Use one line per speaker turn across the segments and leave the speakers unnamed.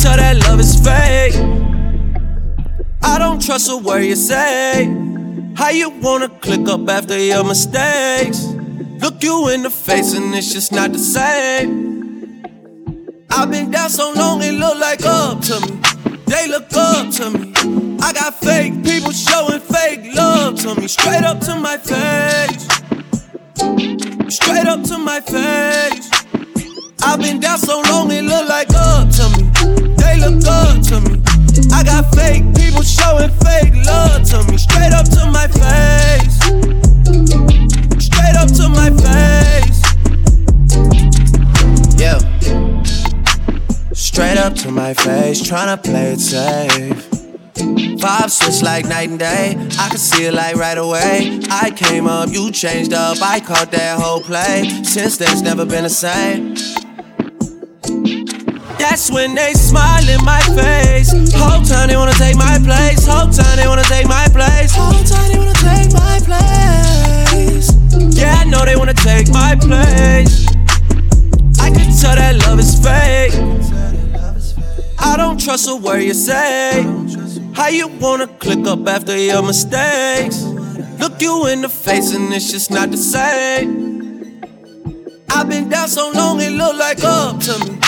Tell that love is fake. I don't trust a word you say. How you wanna click up after your mistakes? Look you in the face and it's just not the same. I've been down so long it look like up to me. They look up to me. I got fake people showing fake love to me. Straight up to my face. Straight up to my face. I've been down so long it look like up to me. They look up to me. I got fake people showing fake love to me. Straight up to my face. Straight up to my face. Yeah. Straight up to my face, tryna play it safe. Vibe switch like night and day. I can see it like right away. I came up, you changed up. I caught that whole play. Since then, it's never been the same. That's when they smile in my face. Whole time they wanna take my place. Whole time they wanna take my place. Whole time they wanna take my place. Yeah, I know they wanna take my place. I can tell that love is fake. I don't trust a word you say. How you wanna click up after your mistakes? Look you in the face and it's just not the same. I've been down so long it look like up to me.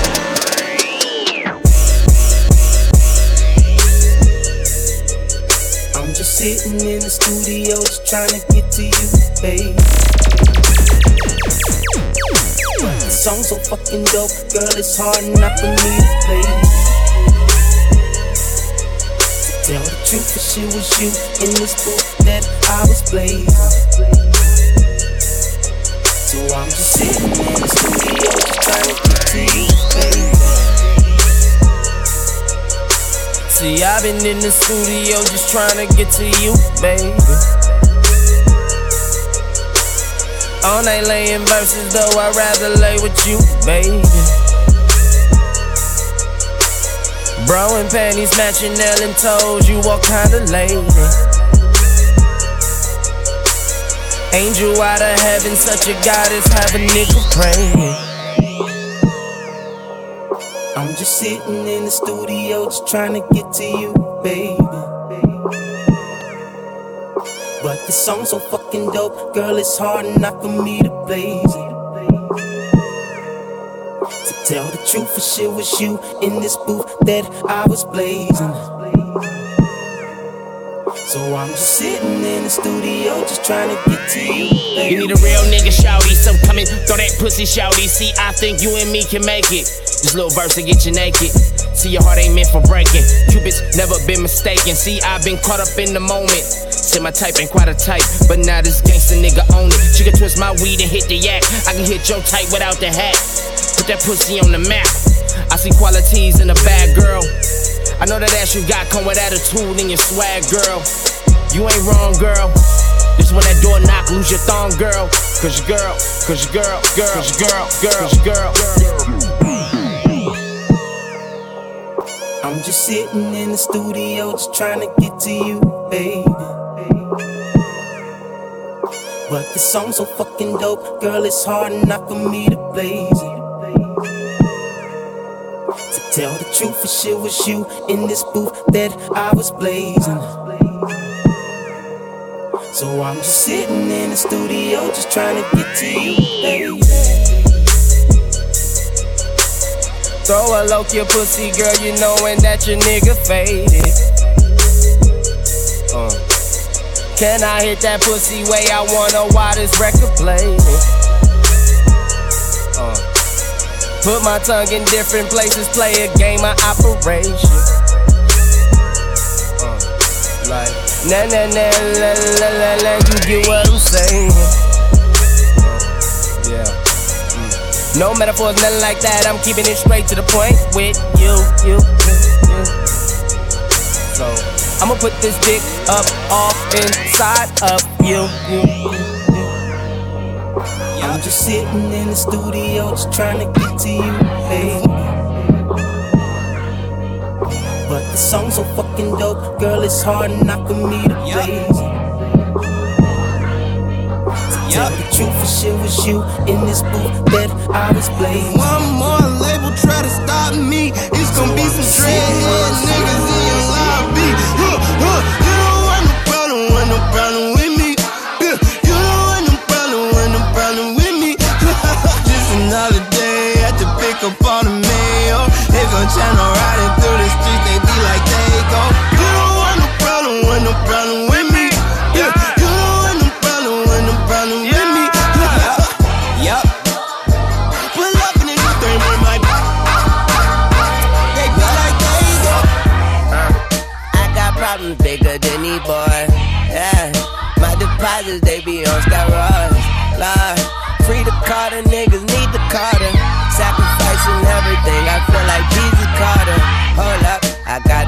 Sitting in the studio just trying to get to you, babe. The song's so fucking dope, girl, it's hard enough for me to play. Tell the truth, it shit was you in this book that I was playing. So I'm just sitting in the studio just trying to get to you, babe. See, I've been in the studio just trying to get to you, baby. All night laying verses, though I'd rather lay with you, baby. Bro and panties matching and toes, you walk kinda lady. Angel out of heaven, such a goddess, have a nigga praying. I'm just sitting in the studio, just trying to get to you, baby. But the song's so fucking dope, girl, it's hard enough for me to blaze it. To tell the truth, for shit was you in this booth that I was blazing. So I'm just sitting in the studio, just trying to get to you. Baby.
You need a real nigga, shouty. So come in, throw that pussy, shouty. See, I think you and me can make it. This little verse to get you naked. See, your heart ain't meant for breaking. Cupid's never been mistaken. See, I've been caught up in the moment. Say my type ain't quite a type, but now this gangsta nigga own it. She can twist my weed and hit the yak. I can hit your type without the hat. Put that pussy on the map. I see qualities in a bad girl. I know that ass you got come with attitude and your swag, girl. You ain't wrong, girl. This when that door knock, lose your thong, girl. Cause your girl, cause your girl, girl, cause your girl, girl, cause your girl.
I'm just sitting in the studio, just trying to get to you, baby. But the song so fucking dope, girl, it's hard enough for me to blaze it. To tell the truth, for sure was you in this booth that I was blazing. So I'm just sitting in the studio, just trying to get to you, baby.
Throw a low your pussy, girl, you knowin' that your nigga faded. Uh. Can I hit that pussy way I wanna while this record playin'? Uh, put my tongue in different places, play a game of operation. Uh, like, na na na la la la la, you get what I'm saying? No metaphors, nothing like that. I'm keeping it straight to the point with you, you, you, you. So. I'ma put this dick up off inside of you.
I'm just sitting in the studio, just trying to get to you, baby. But the song's so fucking dope, girl, it's hard enough for me to blaze. Truth, for sure was you in this booth that I was blazing.
One more label try to stop me, it's gonna be some dreadhead niggas in your lobby. Huh, huh You don't want no problem want no problem with me. Yeah, you don't want no problem, want no problem with me. Just another day at the pick up on the mail. They gon' channel riding through the streets, they
problems bigger than these boys yeah. My deposits, they be on steroids. Lord, free the Carter, niggas need the Carter. Sacrificing everything, I feel like Jesus Carter. Hold up,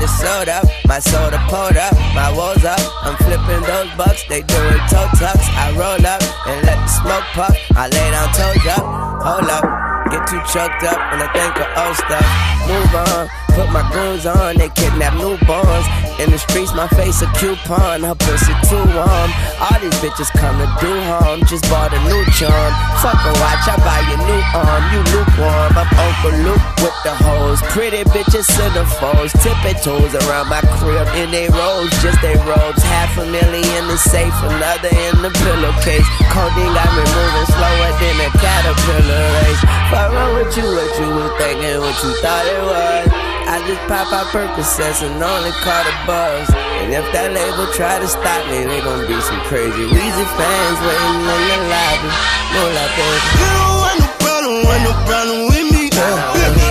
It sold up, my soda pulled up, my woes up. I'm flipping those bucks, they doing toe tucks. I roll up and let the smoke puff. I lay down toes up, hold up. Get too choked up when I think of old stuff. Move on, put my goons on, they kidnap newborns. In the streets, my face a coupon, her pussy too warm. All these bitches come to do harm, just bought a new charm. Fuck a watch, I buy a new arm, you lukewarm. I'm Uncle Luke with the hoes. Pretty bitches centerfolds, tipping toes around my crib in they robes, just they robes. Half a million in the safe, another in the pillowcase. Codeine got me moving slower than a caterpillar race. Fuck wrong with you, what you was thinking, what you thought it was. I just pop out Percocets and only caught a buzz. And if that label try to stop me, they gon' be some crazy Weezy fans waiting in the lobby. No la baby.
You don't want no problem, want no problem with me. Uh, you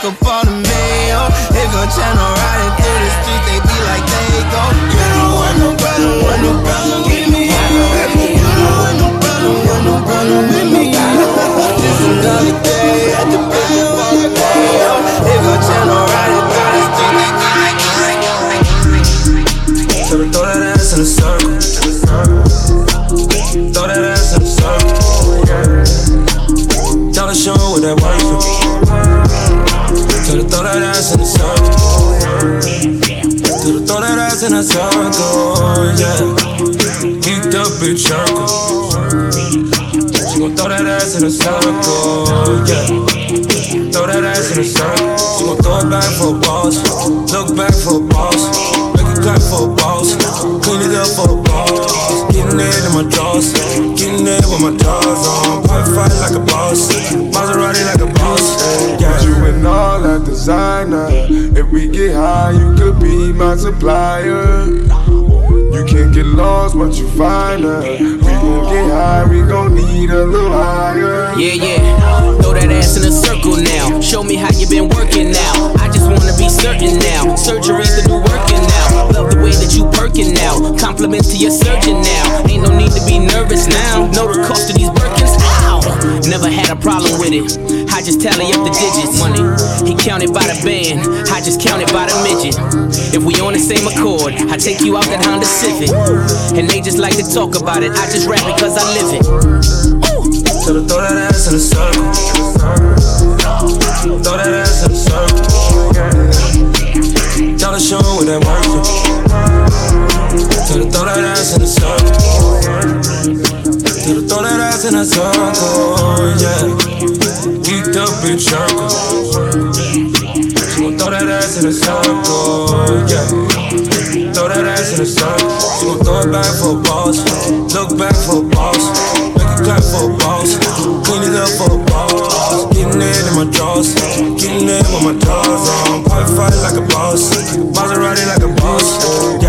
pick up. They gon' channel riding through the streets, they be like they go. You don't want no problem, want no problem with me. You don't want no problem, no problem with me. Just another day at the. They channel riding through the streets. So throw that ass in a circle. Throw Her throw that ass in a circle. Her throw that ass in a circle. Yeah. Keep the bitch circle gon' throw that ass in a circle, yeah. Throw that ass in a circle. She gon' throw it back for a boss. Look back for a boss. Make it clap for a boss. Clean it up for a boss. Getting it in my drawers. Getting it with my drawers on. Put fight like a boss. Maserati like a boss.
All that designer. If we get high, you could be my supplier. You can't get lost once you find her. We gon' get high, we gon' need a little higher.
Yeah, yeah. Throw that ass in a circle now. Show me how you been working now. I just wanna be certain now. Surgery's the new working now. Love the way that you perking now. Compliments to your surgeon now. Ain't no need to be nervous now. Know the cost of these Birkins. Never had a problem with it. I just tally up the digits. Money, he counted by the band. I just counted by the midget. If we on the same accord, I take you out that Honda Civic. And they just like to talk about it. I just rap cause I live it.
So throw that ass in a circle. Throw that ass in a circle. Tell the show what that for.
Could've throw that ass in a circle. That ass in a circle, yeah. Geeked up in circles. She gon' throw that ass in a circle, yeah. Throw that ass in a circle. She gon' throw it back for a boss. Look back for a boss clap for a boss. Clean it up for a boss. Getting it in my drawers. Getting it with my drawers on. Fight, fight like a boss. Maserati like a boss.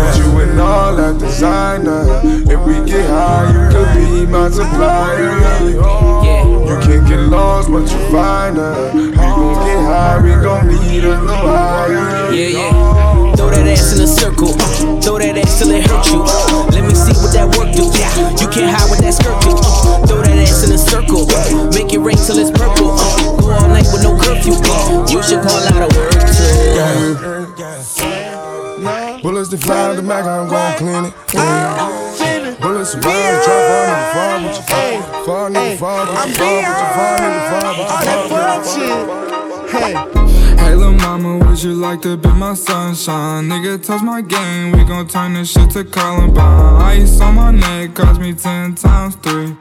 Designer. If we get high, you could be my supplier. You can't get lost, but you find her. We gon' get high, we gon' need her go higher.
Yeah, yeah. Throw that ass in a circle. Uh, throw that ass till it hurt you. Uh, let me see what that work do. Yeah. You can't hide with that skirt do. Uh, Throw that ass in a circle. Make it rain till it's purple. Go all night with no curfew. You should call out a word
too. Bullets to fly the Mac, I'm gon' clean it. Yeah. Bullets around, drop on the fall with your fall. Nigga, fall, your fall, with your fall, nigga, fall, with your fall.
Hey. Hey, lil' mama, would you like to be my sunshine? Nigga, touch my game, we gon' turn this shit to Columbine. Ice on my neck cost me ten times three.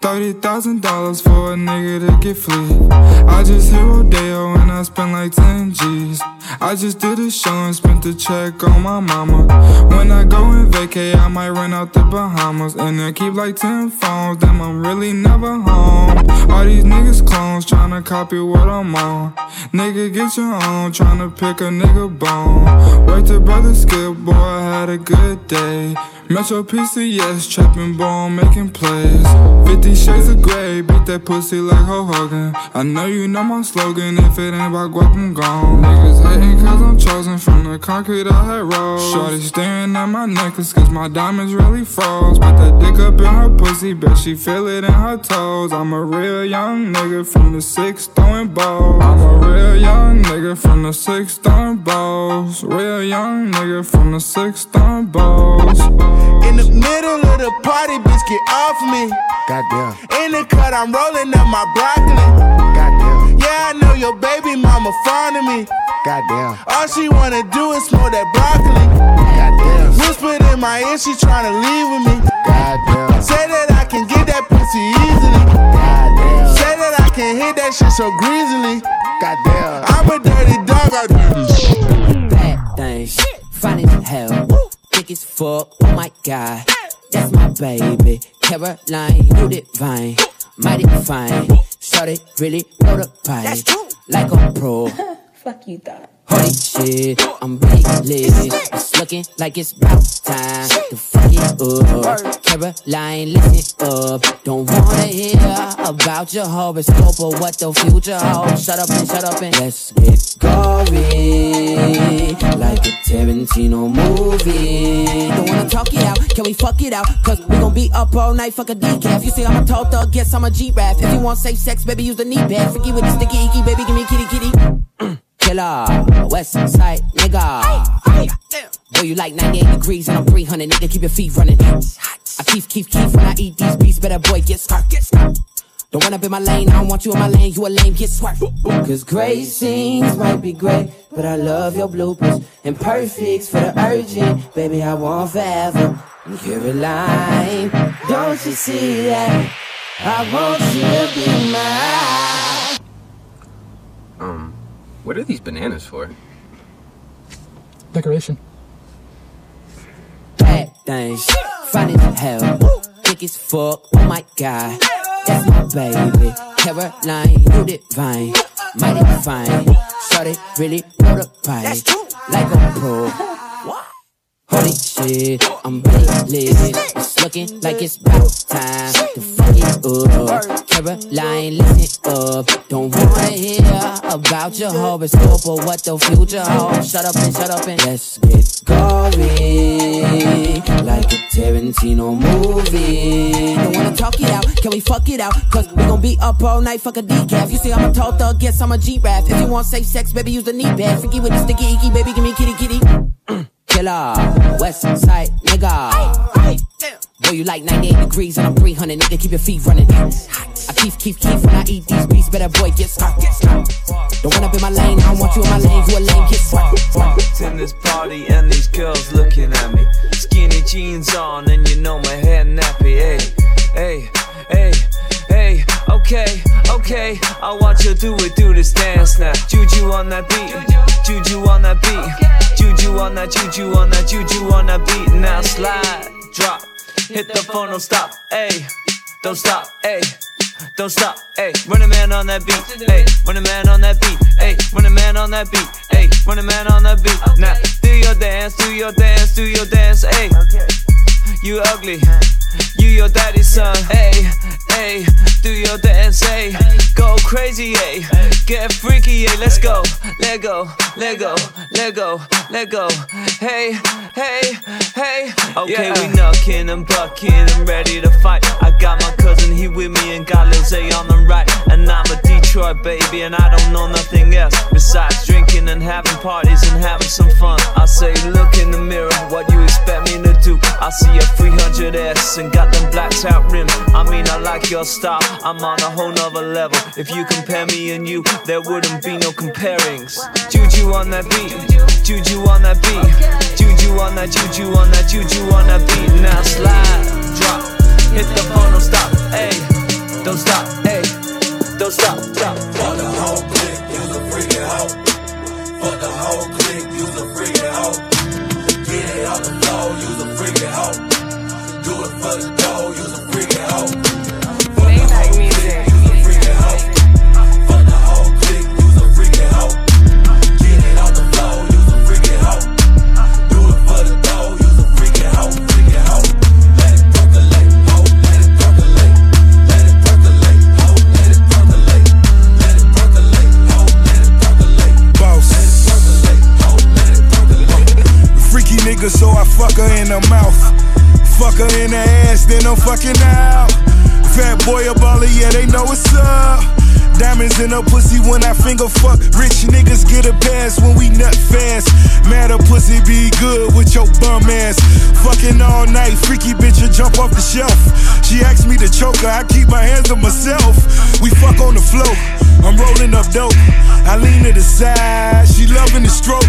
Thirty thousand dollars for a nigga to get free. I just hit Rodeo and I spent like ten G's. I just did a show and spent the check on my mama. When I go and vacay, I might rent out the Bahamas. And I keep like ten phones, damn, I'm really never home. All these niggas clones tryna copy what I'm on. Nigga, get your own, tryna pick a nigga bone. Wait till brother skip, boy, I had a good day. Metro PCS, trapping ball, making plays. 50 shades of gray, beat that pussy like Hulk Hogan. I know you know my slogan, if it ain't about guap, I'm gone. Niggas hating cause I'm chosen from the concrete I had rolled. Shorty staring at my necklace cause my diamonds really froze. Put that dick up in her pussy, bet she feel it in her toes. I'm a real young nigga from the six throwing balls. I'm a real young nigga from the six throwing balls. Real young nigga from the six throwing balls.
In the middle of the party, bitch, get off me.
Goddamn.
In the cut, I'm rolling up my broccoli.
Goddamn.
Yeah, I know your baby mama fond of me.
Goddamn.
All she wanna do is smoke that broccoli.
Goddamn.
Whispered in my ear, she tryna leave with me.
Goddamn.
Say that I can get that pussy easily.
Goddamn.
Say that I can hit that shit so greasily.
Goddamn.
I'm a dirty dog, I do this.
Bad things, fine as hell thick as fuck. Oh my god, that's my baby. Caroline, you divine, mighty fine. Shorty really know the pipe, like a pro.
Fuck you thought.
Holy shit, I'm lit. It's looking like it's about time to fuck it up. Caroline, listen up. Don't wanna hear about your horoscope or what the future holds. Shut up and shut up and let's get gory. Like a Tarantino movie. Don't wanna talk it out, can we fuck it out? Cause we gon' be up all night, fuck a decaf. You say I'm a tall thug, guess I'm a G-Rap. If you want safe sex, baby, use the knee pad. Freaky with the sticky icky, baby, give me kitty kitty killer, West Side nigga. Boy, you like 98 degrees and I'm 300, nigga. Keep your feet running. I keep, keep, keep when I eat these beats. Better boy, get smart, get. Don't up in my lane, I don't want you in my lane. You a lame, get smart. Cause great scenes might be great, but I love your bloopers. And perfects for the urgent, baby, I want forever. Caroline, don't you see that? I want you to be mine.
What are these bananas for?
Decoration.
Bad things, fine as hell, thick as fuck. Oh my god, that's my baby. Caroline, you divine, mighty fine. Shorty really know the pipe, like a pro. Holy shit, I'm lit. It's looking like it's about time to fuck it up. Caroline, listen up. Don't wanna hear about your horoscope or what the future holds. Shut up and shut up and let's get gory. Like a Tarantino movie. Don't wanna talk it out, can we fuck it out? Cause we gon' be up all night, fuck a decaf. You see, I'm a tall thug, guess I'm a G-Rap. If you want safe sex, baby, use the knee pad. Freaky with the sticky icky, baby, give me kitty kitty killer, West Side nigga. Boy, you like 98 degrees and I'm 300, nigga, keep your feet running. I keep, keep, keep when I eat these beats, better boy, get stuck. Don't run up in my lane, I don't want you in my lane, you a lame, get stuck.
in this party and these girls looking at me. Skinny jeans on and you know my hair nappy. Hey, hey, hey. Okay, okay. I want you to do it, do this dance now. Juju on that beat, juju on that beat, juju on that, juju on that, juju on that beat. Now slide, drop, hit the phone, don't stop, hey, don't stop, hey. Don't stop, ayy. Run a man on that beat, ayy. Run a man on that beat, ayy. Run a man on that beat, ayy. Run a man on that beat. Now, do your dance, do your dance, do your dance, ayy. You ugly, you your daddy's son, hey, hey, Do your dance, hey, Go crazy, hey, Get freaky, ayy. Let's go, let go, let go, let go, let go. Hey, hey, Okay, we knocking and bucking and ready to fight. I got my cousin, he with me, and got Lil Zay on the right. And I'm a Detroit baby, and I don't know nothing else besides drinking and having parties and having some fun. I say, look in the mirror, what you expect me to do? I see a 300S and got them blacks out rims. I mean, I like your style, I'm on a whole nother level. If you compare me and you, there wouldn't be no comparings. Juju on that beat, Juju on that beat, Juju on that, Juju on that, Juju on that beat. Now slide, drop, hit the phone, don't stop, ayy, don't stop, ayy, don't stop, drop.
For the whole clique, use a freaking hoe. For the whole clique, use a freaking hoe. Get it off the floor, use a freaking hoe. Do it for the dough, use a freaking hoe.
So I fuck her in the mouth. Fuck her in the ass, then I'm fucking out. Fat boy a baller, yeah, they know what's up. Diamonds in her pussy when I finger fuck. Rich niggas get a pass when we nut fast. A pussy be good with your bum ass. Fucking all night, freaky bitch, you jump off the shelf. She asked me to choke her, I keep my hands on myself. We fuck on the floor, I'm rolling up dope. I lean to the side, she loving the stroke.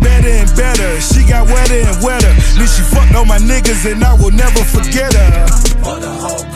Better and better, she got wetter and wetter. Then she fucked all my niggas and I will never forget
her.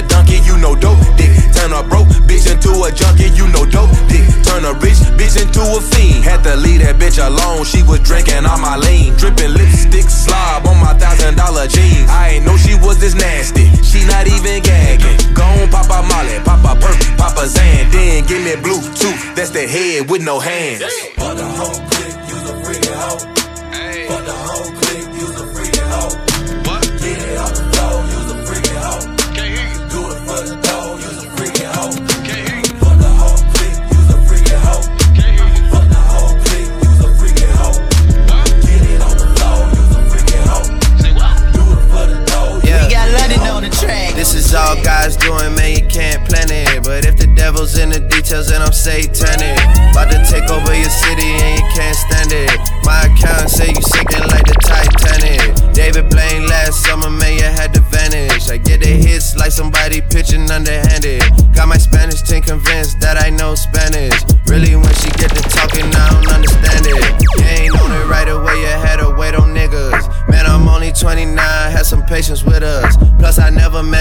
A donkey. You know dope dick. Turn a broke bitch into a junkie. You know dope dick. Turn a rich bitch into a fiend. Had to leave that bitch alone. She was drinking on my lean, dripping lipstick slob on my thousand dollar jeans. I ain't know she was this nasty. She not even gagging. Gone pop a Molly, pop a perk, pop a Zan, then give me Bluetooth. That's the head with no hands.
For
is all God's doing, man, you can't plan it. But if the devil's in the details, then I'm satanic. About to take over your city and you can't stand it. My account say you sinking like the Titanic. David Blaine last summer, man, you had to vanish. I get the hits like somebody pitching underhanded. Got my Spanish team convinced that I know Spanish. Really, when she get to talking, I don't understand it. You ain't on it right away, you had to wait on niggas. Man, I'm only 29, had some patience with us.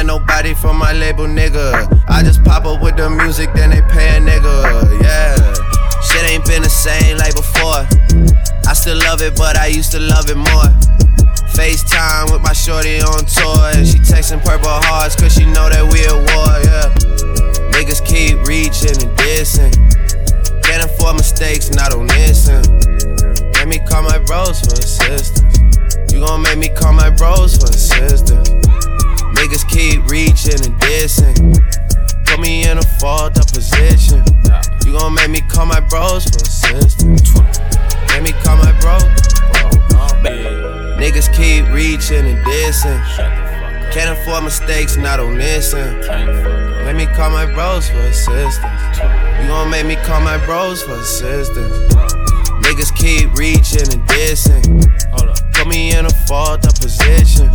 Nobody from my label, nigga. I just pop up with the music, then they pay a nigga, yeah. Shit ain't been the same like before. I still love it, but I used to love it more. FaceTime with my shorty on tour. And she texting purple hearts cause she know that we at war, yeah. Niggas keep reaching and dissing. Can't afford mistakes, not on this. Make me call my bros for assistance. You gon' make me call my bros for assistance. Niggas keep reaching and dissing. Put me in a fault up position. You gon' make me call my bros for assistance. Make me call my bros. Niggas keep reaching and dissing. Can't afford mistakes, not on this end. Let me call my bros for assistance. You gon' make me call my bros for assistance. Niggas keep reaching and dissing. Put me in a fault up position.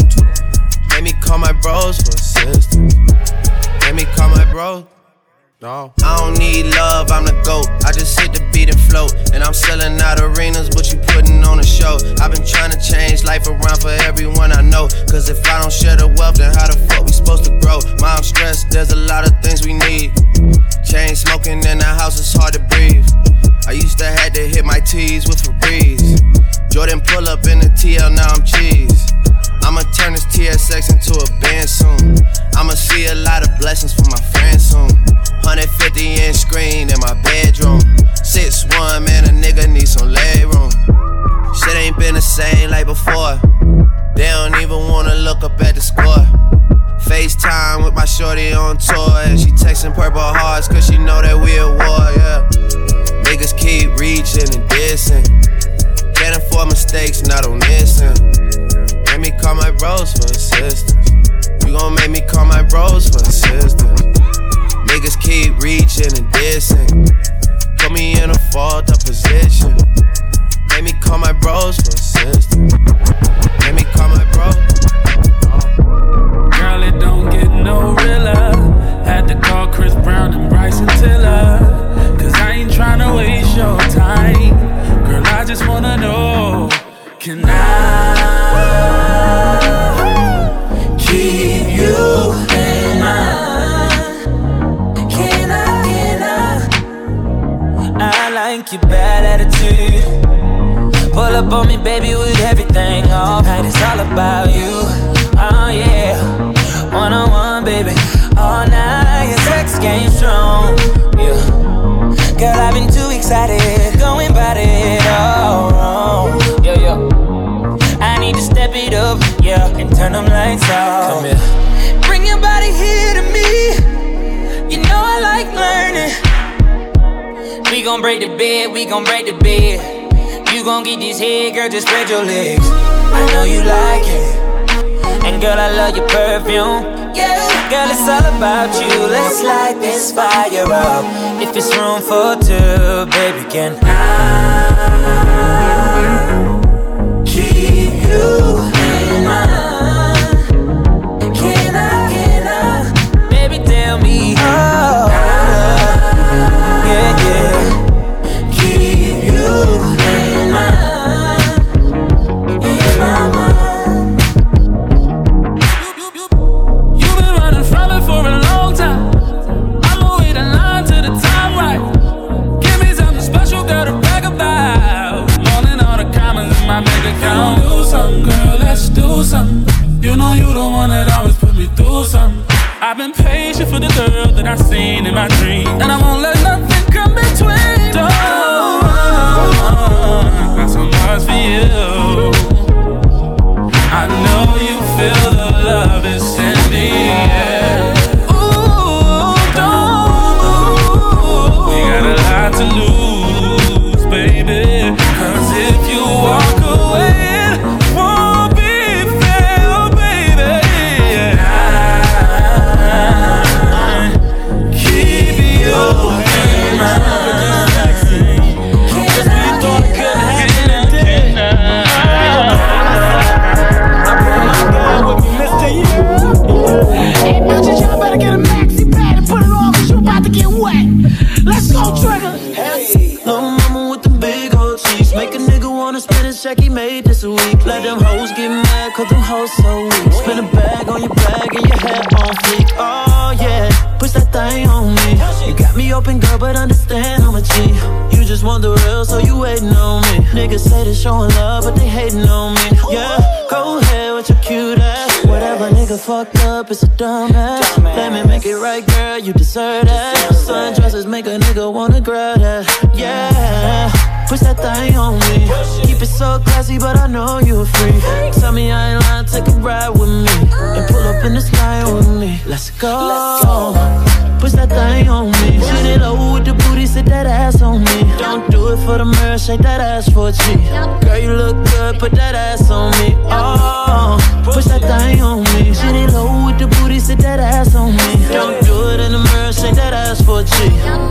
Make me call my bros for assistance. Make me call my bros. No. I don't need love, I'm the GOAT. I just hit the beat and float. And I'm selling out arenas, but you putting on a show. I've been trying to change life around for everyone I know. Cause if I don't share the wealth, then how the fuck we supposed to grow? Mom stressed, there's a lot of things we need. Chain smoking in the house, it's hard to breathe. I used to had to hit my T's with Febreze. Jordan pull up in the TL, now I'm cheese. I'ma turn this TSX into a band soon. I'ma see a lot of blessings for my friends soon. 150 inch screen in my bedroom. 6'1, man, a nigga need some leg room. Shit ain't been the same like before. They don't even wanna look up at the score. FaceTime with my shorty on tour. And she texting purple hearts cause she know that we at war, yeah. Niggas keep reaching and dissing. Can't afford mistakes, not on this end. Make me call my bros for assistance. You gon' make me call my bros for assistance. Niggas keep reaching and dissing. Put me in a fault up position. Make me call my bros for assistance. Make me call my bros.
Girl, it don't get no realer. Had to call Chris Brown and Bryson Tiller. Cause I ain't tryna waste your time. I just wanna know Can I keep you in mind? Can I, can I?
I like your bad attitude. Pull up on me, baby, with everything. And it's all about you. Oh, yeah. One on one, baby. All night, your sex game strong. Yeah. Girl, I've been too excited. Going about it all wrong. Yeah, yeah. I need to step it up, yeah. And turn them lights off. Come here. Bring your body here to me. You know I like learning. We gon' break the bed, we gon' break the bed. You gon' get this head, girl, just spread your legs. I know you like it. And girl, I love your perfume. Yeah, girl, it's all about you. Let's light this fire up. If it's room for two, baby, can I keep you in mind? Can I, can I? Baby, tell me. Oh,
know you the one that always put me through something. I've been patient for the girl that I seen in my dream, and I won't let
so weak. Spin a bag on your bag and your head on fleek. Oh yeah, push that thing on me. You got me open, girl, but understand I'm a G. You just want the real, so you waiting on me. Niggas say they showing love, but they hating on me. Yeah, go ahead with your cute ass.
Whatever nigga fucked up, it's a dumbass. Let me make it right, girl, you deserve that. Sundresses make a nigga wanna grab that. Yeah, push that thing on me. Keep it so classy, but I know you're free. Tell me I ain't lying, take a ride with me. And pull up in this line with me. Let's go. Push that thing on me. Shoot it low with the booty, sit that ass on me. Don't do it for the mirror, shake that ass for a G. Girl, you look good, put that ass on me. Oh, push that thing on me. Shoot it low with the booty, sit that ass on me. Don't do it in the mirror, shake that ass for a G.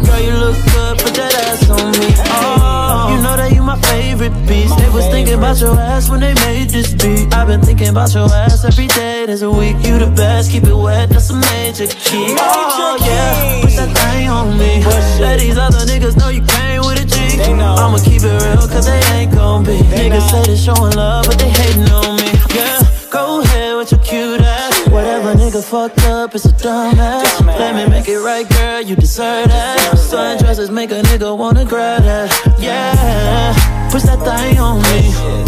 Girl, you look good, put that ass on me. Oh, you know that you my favorite piece. They was thinking about your ass when they made this beat. I've been thinking about your ass every day. There's a week, you the best. Keep it wet, that's a major key. Oh yeah, put that thing on me. Let these other niggas know you came with a G. I'ma keep it real, cause they ain't gon' be. Niggas say they showing love, but they hating on me. Fucked up, it's a dumbass. Let me make it right, girl, you deserve that. Sundresses make a nigga wanna grab that. Yeah, push that thing on me.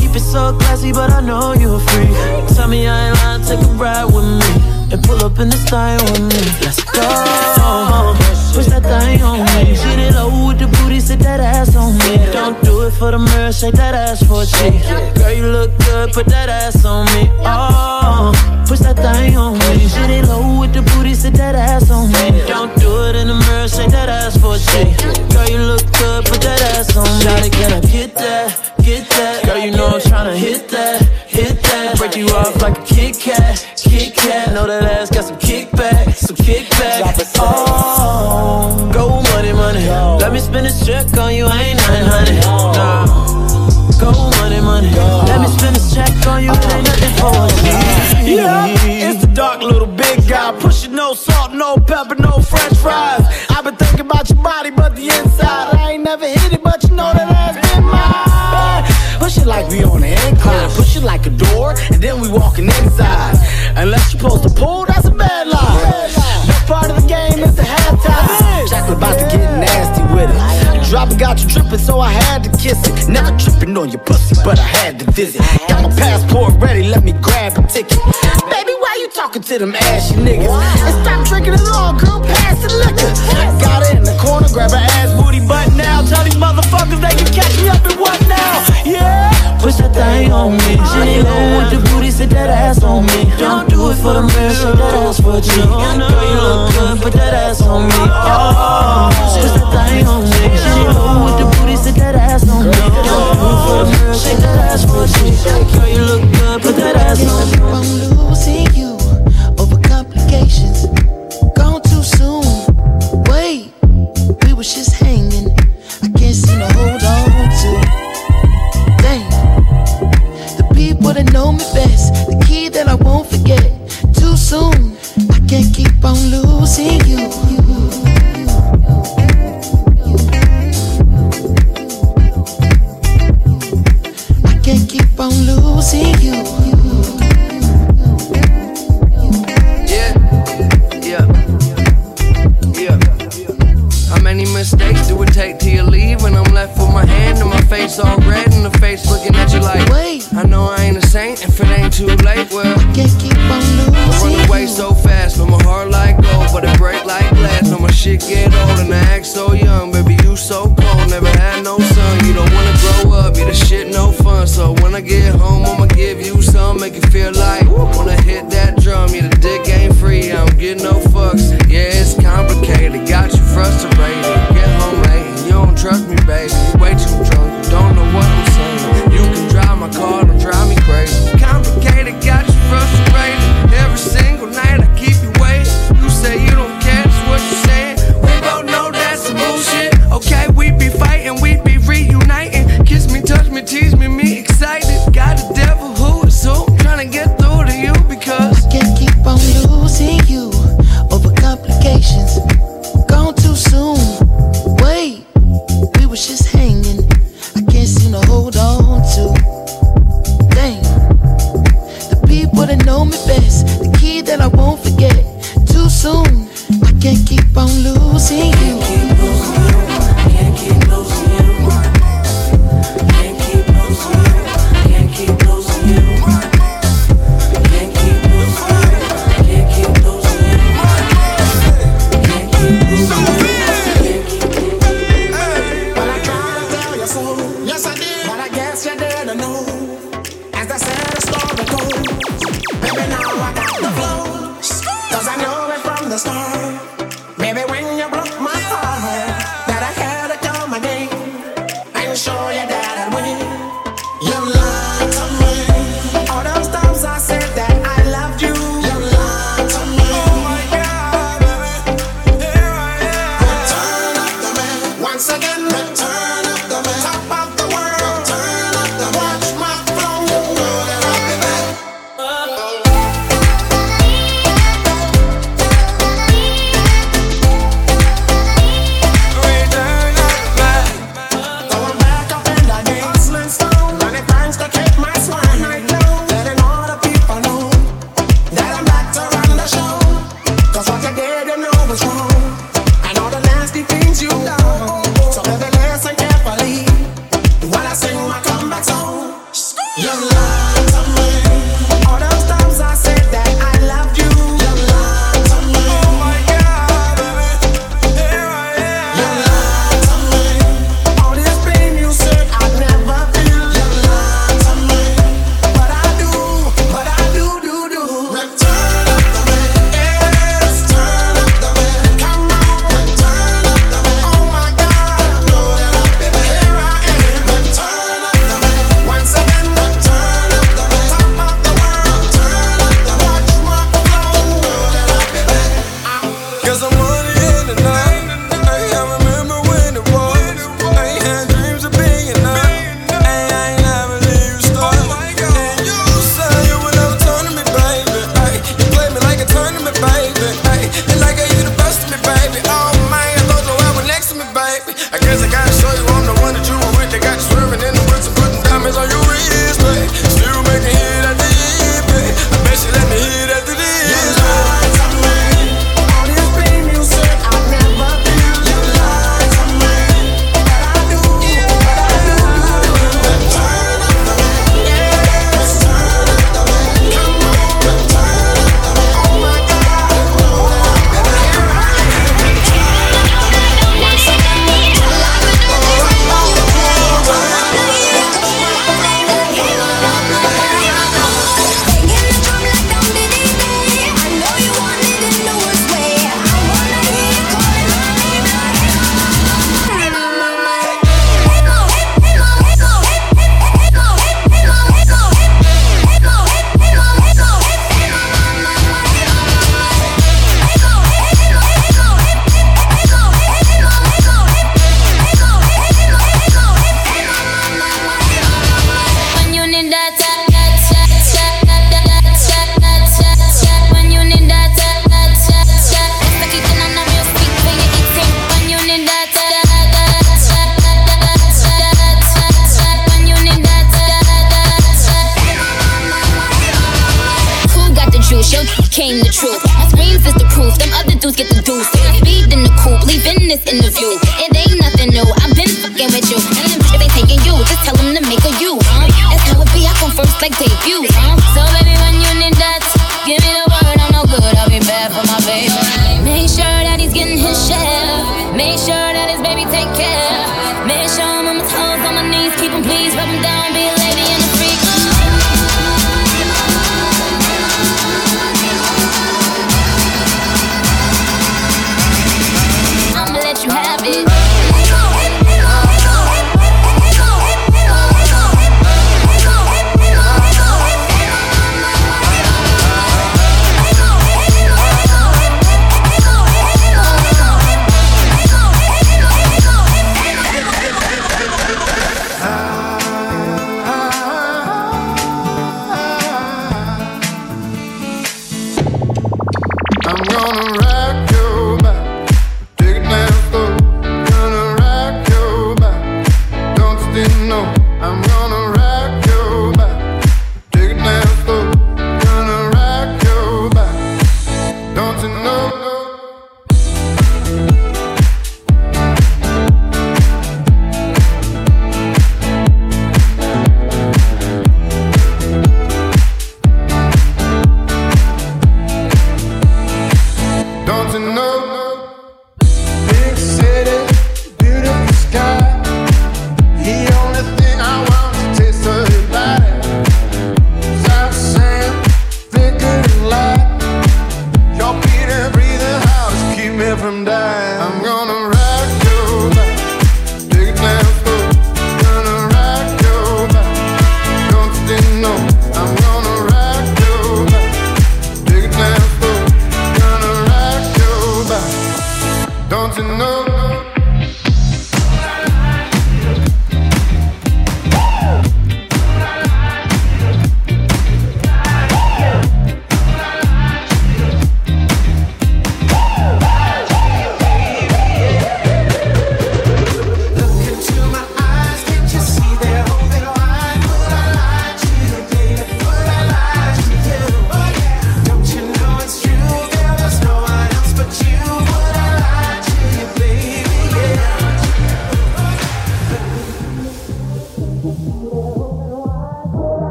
Keep it so classy, but I know you're free. Tell me I ain't lying, take a ride with me. And pull up in this thing with me. Let's go. Push that thing on me. Shit it low with the booty, sit that ass on me. Don't do it for the mirror, shake that ass for a G. Girl, you look good, put that ass on me. Oh, push that thing on me. Shit it low with the booty, sit that ass on me. Don't do it in the mirror, shake that ass for a G.
Like a door, and then we walking inside. Unless you supposed to pull, that's a bad line. Best part of the game is the halftime. Chocolate about to get nasty with it. Drop it got you dripping, so I had to kiss it. Never tripping on your pussy, but I had to visit. Got my passport ready, let me grab a ticket. Baby, why you talking to them ashy niggas? And stop drinking it all, girl, pass the liquor. Got it in the corner, grab her ass booty butt now. Tell these motherfuckers
Push that thing on me. Shit low with the booty, sit that ass on me. Don't do it for the mirror, shake that ass for a G. Girl, you look good, put that ass on me. Oh, push that thing on me. Shit low with the booty, sit that ass on me. Don't do it for the mirror, shake that ass for a G. Girl, you look good, put that ass on me.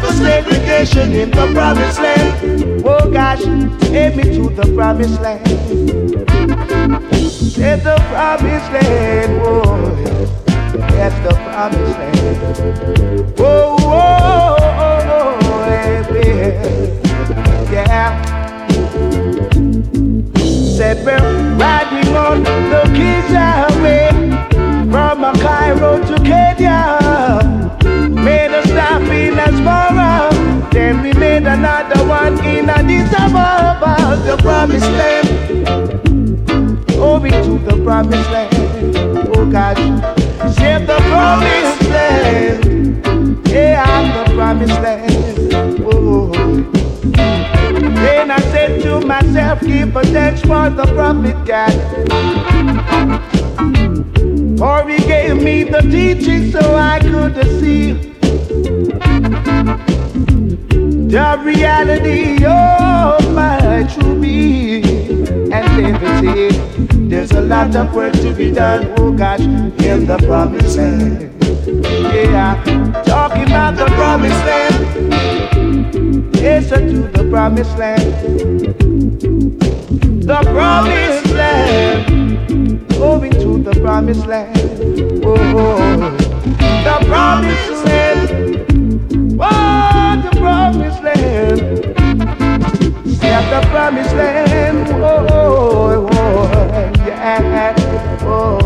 For
segregation in the promised land. Oh gosh, take me to the promised land. It's the promised land, oh, that's the promised land. Whoa, whoa, oh, oh, yeah, yeah. Said we're riding on the Highway from Cairo to Kenya. Made another one in Addis Ababa, the promised land going to the promised land. Oh God, save the promised land. Yeah, the promised land. Oh. Then I said to myself, give a thanks for the prophet God. For he gave me the teaching so I could see the reality of my true being and liberty. There's a lot of work to be done, oh gosh, in the promised land. Yeah, talking about the promised land. Yes, to the promised land. The promised land. Going to the promised land. Oh, oh, oh. the promised land. Oh, the promised land. Yeah, the promised land. Oh, oh, oh yeah. Oh,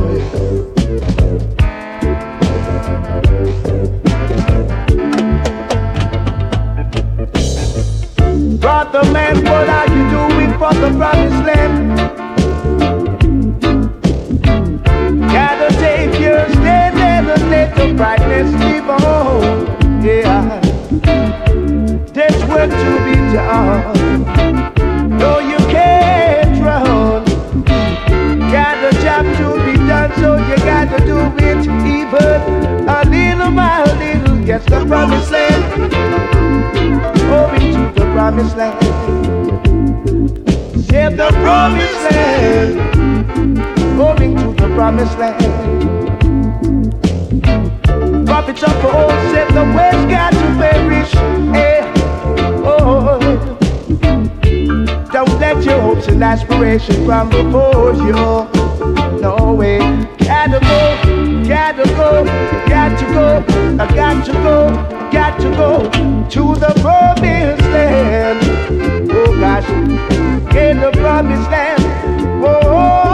Brother man, what are you doing for the promised land? Gotta take your stand and let the brightness keep on. Work to be done. No, you can't run. Got a job to be done, so you gotta do it even a little by a little. Yes, the promised land. Going to the promised land. Save the promised land. Going to the promised land. Prophets of old said the west got to perish. Don't let your hopes and aspirations crumble before you. No way. Gotta go, gotta go, got to go, I got to go, got to go to the promised land. Oh gosh, in the promised land. Oh.